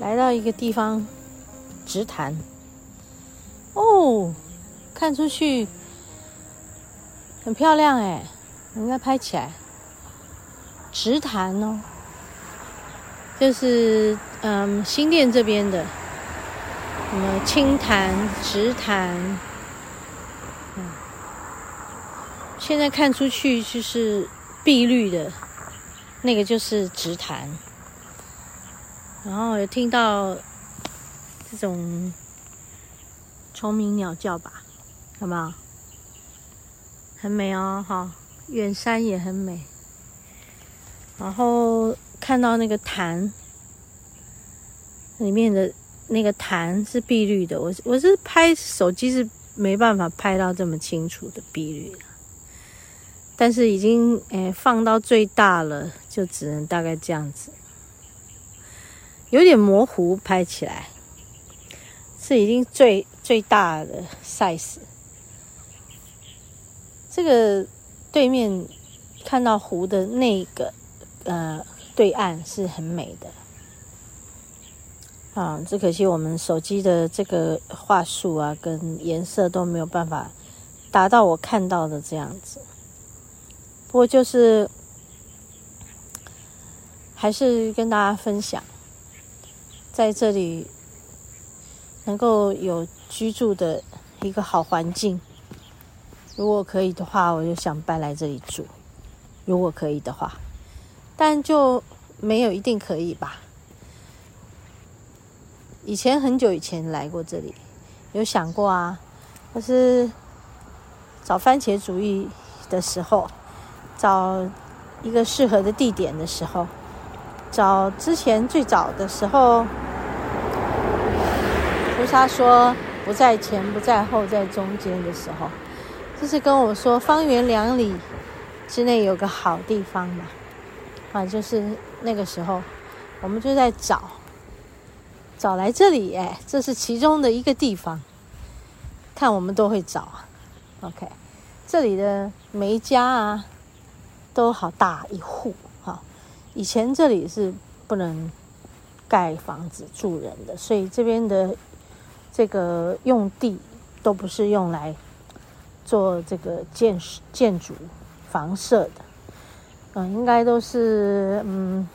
来到一个地方，直潭。哦，看出去。很漂亮哎，应该拍起来。直潭哦，就是嗯，新店这边的什么青潭、直潭，嗯，现在看出去就是碧绿的，那个就是直潭。然后有听到这种虫鸣鸟叫吧？好不好？很美哦，哈，远山也很美。然后看到那个潭里面的那个潭是碧绿的，我我是拍手机是没办法拍到这么清楚的碧绿的，但是已经诶放到最大了，就只能大概这样子，有点模糊，拍起来是已经最最大的 size。这个对面看到湖的那个呃对岸是很美的啊，只可惜我们手机的这个画素啊跟颜色都没有办法达到我看到的这样子。不过就是还是跟大家分享，在这里能够有居住的一个好环境。如果可以的话，我就想搬来这里住。如果可以的话，但就没有一定可以吧。以前很久以前来过这里，有想过啊，可是找番茄主义的时候，找一个适合的地点的时候，找之前最早的时候，菩萨说不在前，不在后，在中间的时候。就是跟我说，方圆两里之内有个好地方嘛，啊，就是那个时候，我们就在找，找来这里，哎，这是其中的一个地方，看我们都会找，OK，这里的每一家啊，都好大一户，以前这里是不能盖房子住人的，所以这边的这个用地都不是用来。做这个建建筑房舍的，嗯，应该都是嗯，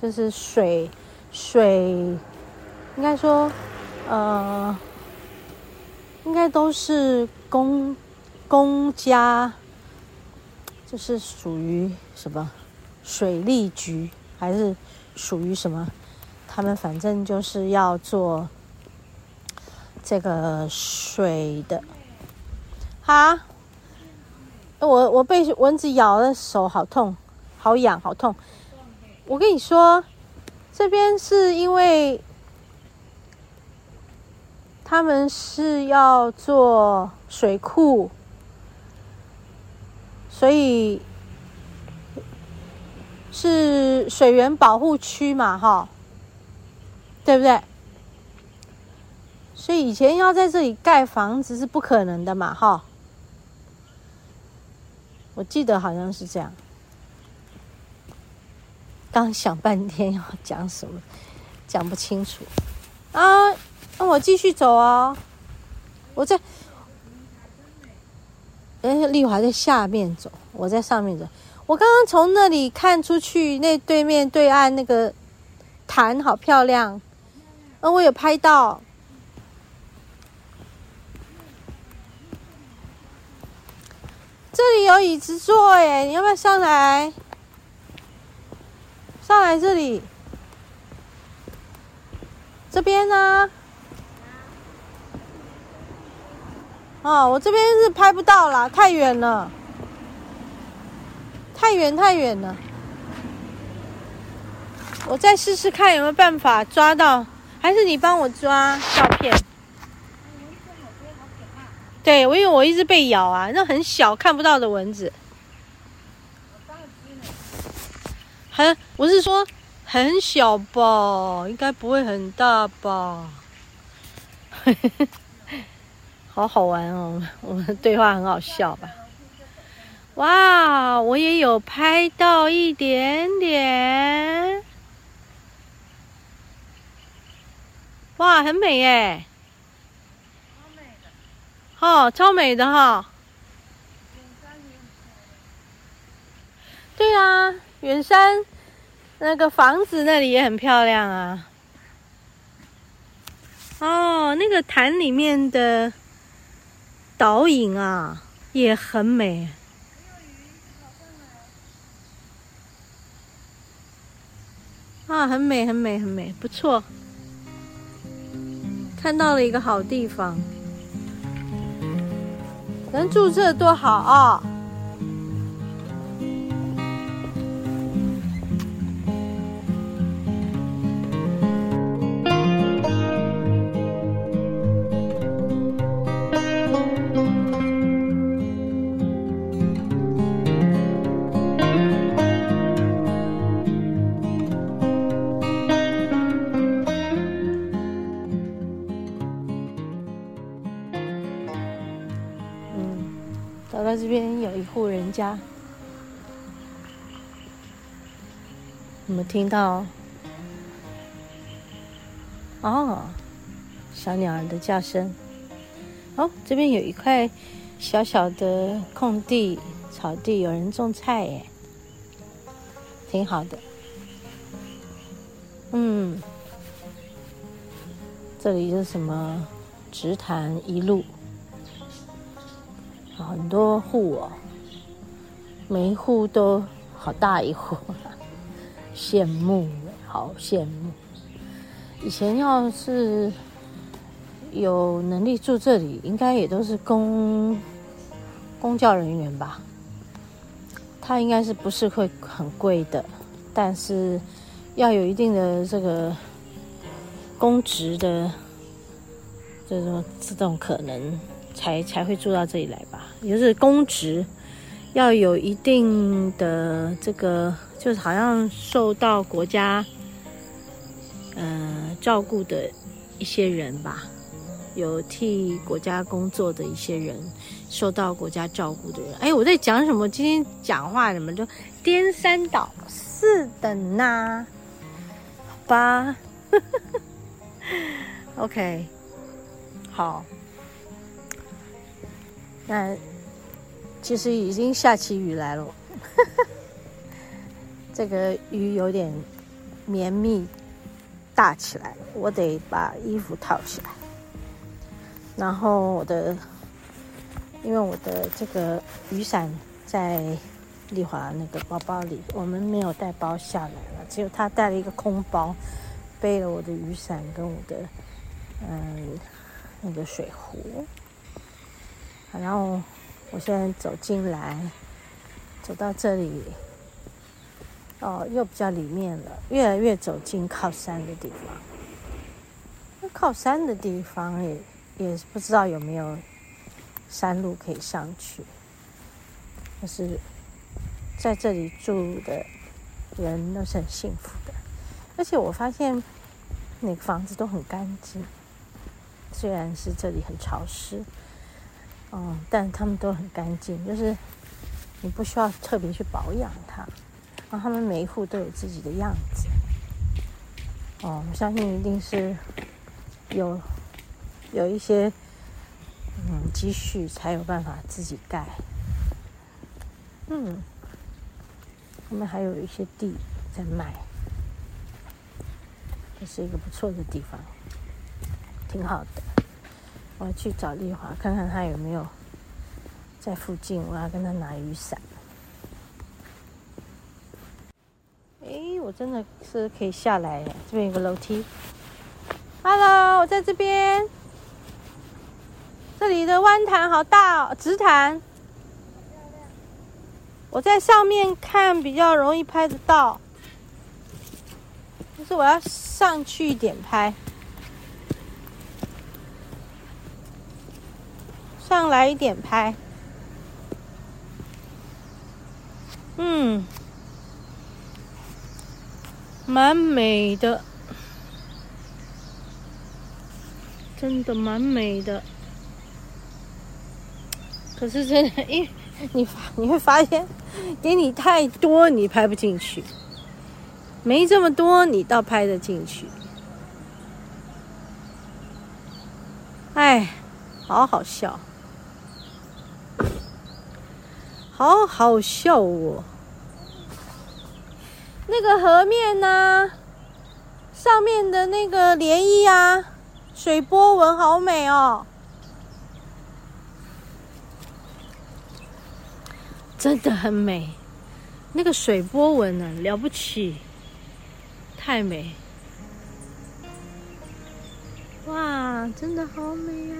就是水水，应该说，呃，应该都是公公家，就是属于什么水利局还是属于什么？他们反正就是要做这个水的。哈，我我被蚊子咬了，手好痛，好痒，好痛。我跟你说，这边是因为他们是要做水库，所以是水源保护区嘛，哈，对不对？所以以前要在这里盖房子是不可能的嘛，哈。我记得好像是这样，刚想半天要讲什么，讲不清楚啊。那我继续走啊，我在，哎，丽华在下面走，我在上面走。我刚刚从那里看出去，那对面对岸那个潭好漂亮，啊，我有拍到。这里有椅子坐耶，你要不要上来？上来这里，这边呢？哦，我这边是拍不到啦，太远了，太远太远了。我再试试看有没有办法抓到，还是你帮我抓照片？对，我因为我一直被咬啊，那很小看不到的蚊子。很，我是说很小吧，应该不会很大吧？好好玩哦，我们对话很好笑吧？哇，我也有拍到一点点。哇，很美耶！超美的，哦，超美的哈、对啊，远山那个房子那里也很漂亮啊。哦，那个潭里面的倒影啊，也很美。啊，很美，很美，很美，不错。看到了一个好地方，能住这多好啊！家，我们听到？哦，小鸟儿的叫声。哦，这边有一块小小的空地，草地，有人种菜耶，挺好的。嗯，这里是什么？直潭一路。很多户哦，每一户都好大一户，羡慕，好羡慕。以前要是有能力住这里，应该也都是公公教人员吧？他应该是不是会很贵的，但是要有一定的这个公职的这种这种可能。才才会住到这里来吧，也就是公职要有一定的这个，就是好像受到国家呃照顾的一些人吧，有替国家工作的一些人，受到国家照顾的人。哎，我在讲什么？今天讲话怎么就颠三倒四的呢？好吧，OK，好。那其实已经下起雨来了，这个雨有点绵密大起来，我得把衣服套起来。然后我的，因为我的这个雨伞在丽华那个包包里，我们没有带包下来了，只有他带了一个空包，背了我的雨伞跟我的嗯那个水壶。然后我现在走进来，走到这里，哦，又比较里面了，越来越走进靠山的地方。那靠山的地方也也不知道有没有山路可以上去。但是在这里住的人都是很幸福的，而且我发现那个房子都很干净，虽然是这里很潮湿。嗯，但他们都很干净，就是你不需要特别去保养它。然后他们每一户都有自己的样子。哦，我相信一定是有有一些嗯积蓄才有办法自己盖。嗯，他们还有一些地在卖，这是一个不错的地方，挺好的。我要去找丽华，看看他有没有在附近。我要跟他拿雨伞。哎，我真的是可以下来。这边有个楼梯。Hello，我在这边。这里的弯潭好大哦，直潭。我在上面看比较容易拍得到。是我要上去一点拍，上来一点拍。嗯，蛮美的，真的蛮美的。可是真的，因为 你发你会发现，给你太多，你拍不进去；没这么多，你倒拍得进去。哎，好好笑，好好笑哦！那个河面呢，上面的那个涟漪啊，水波纹好美哦。真的很美，那个水波纹呢，了不起，太美！哇，真的好美啊，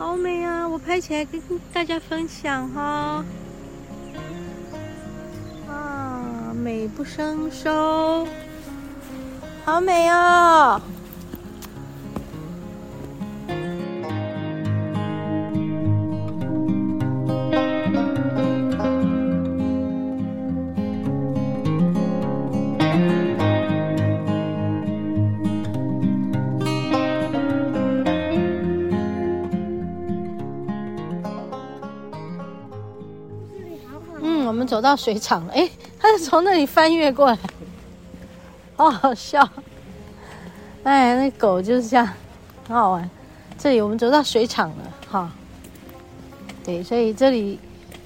好美啊！我拍起来跟大家分享哈，啊，美不胜收，好美哦！走到水厂了，哎，他是从那里翻越过来，好好笑。哎，那狗就是这样，很好玩。这里我们走到水厂了，哈。对，所以这里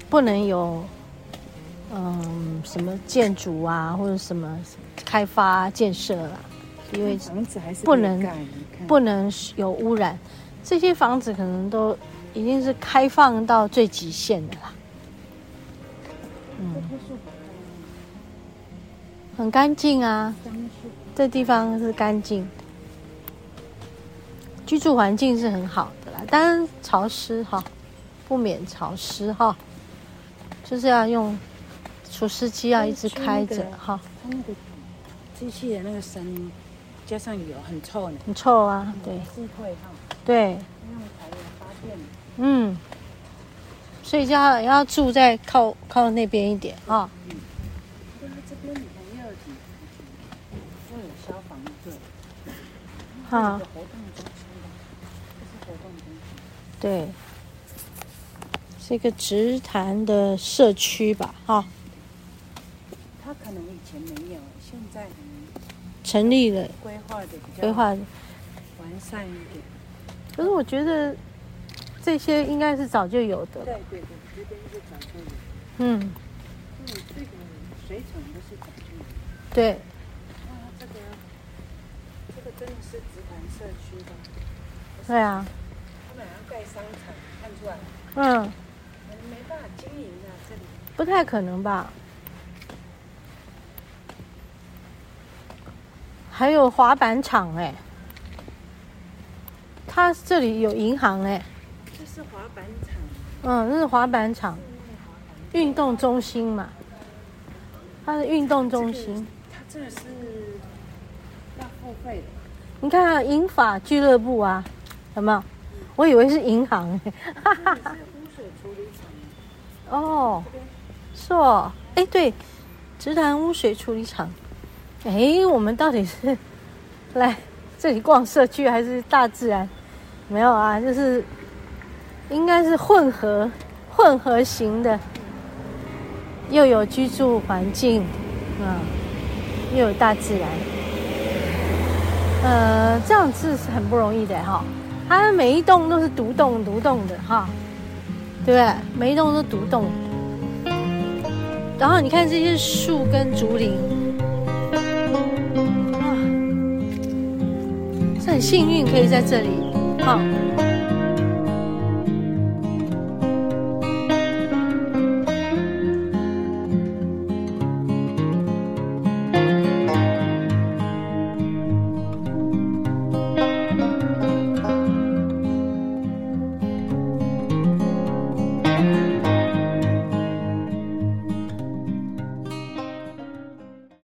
不能有，嗯，什么建筑啊，或者什么开发建设了，因为房子还是不能不能有污染。这些房子可能都已经是开放到最极限的啦。很干净啊，这地方是干净，居住环境是很好的啦，当然潮湿哈，不免潮湿哈，就是要用除湿机要一直开着哈。它那个机器的那个声音加上油很臭呢，很臭啊，对，智慧哈，对，用柴油发电，嗯。所以就要要住在靠靠那边一点啊。嗯。因为这边你看也有警察局，又有消防队。好。活动中心这是活动中心。对。是一个直潭的社区吧？哈。他可能以前没有，现在成立了。规划的比较规划完善一点。可是我觉得。这些应该是早就有的。对对对，这边是早就有。嗯。嗯，这个水厂都是早就有。对。真的是直潭社区的。对啊。他们要盖商场，看出来。嗯。没办法经营啊，这里。不太可能吧？还有滑板场哎。它这里有银行哎。是滑板场，嗯，那是滑板场，运动中心嘛，它是运动中心。它这是要付费的。你看啊，银发俱乐部啊，有没有？我以为是银行哎。哈哈哈。污水处理厂。哦，是哦，哎，对，直潭污水处理厂。哎，我们到底是来这里逛社区还是大自然？没有啊，就是。应该是混合混合型的，又有居住环境，啊、嗯，又有大自然，呃，这样子是很不容易的哈。它每一栋都是独栋独栋的哈，对不对？每一栋都独栋。然后你看这些树跟竹林，啊，是很幸运可以在这里哈。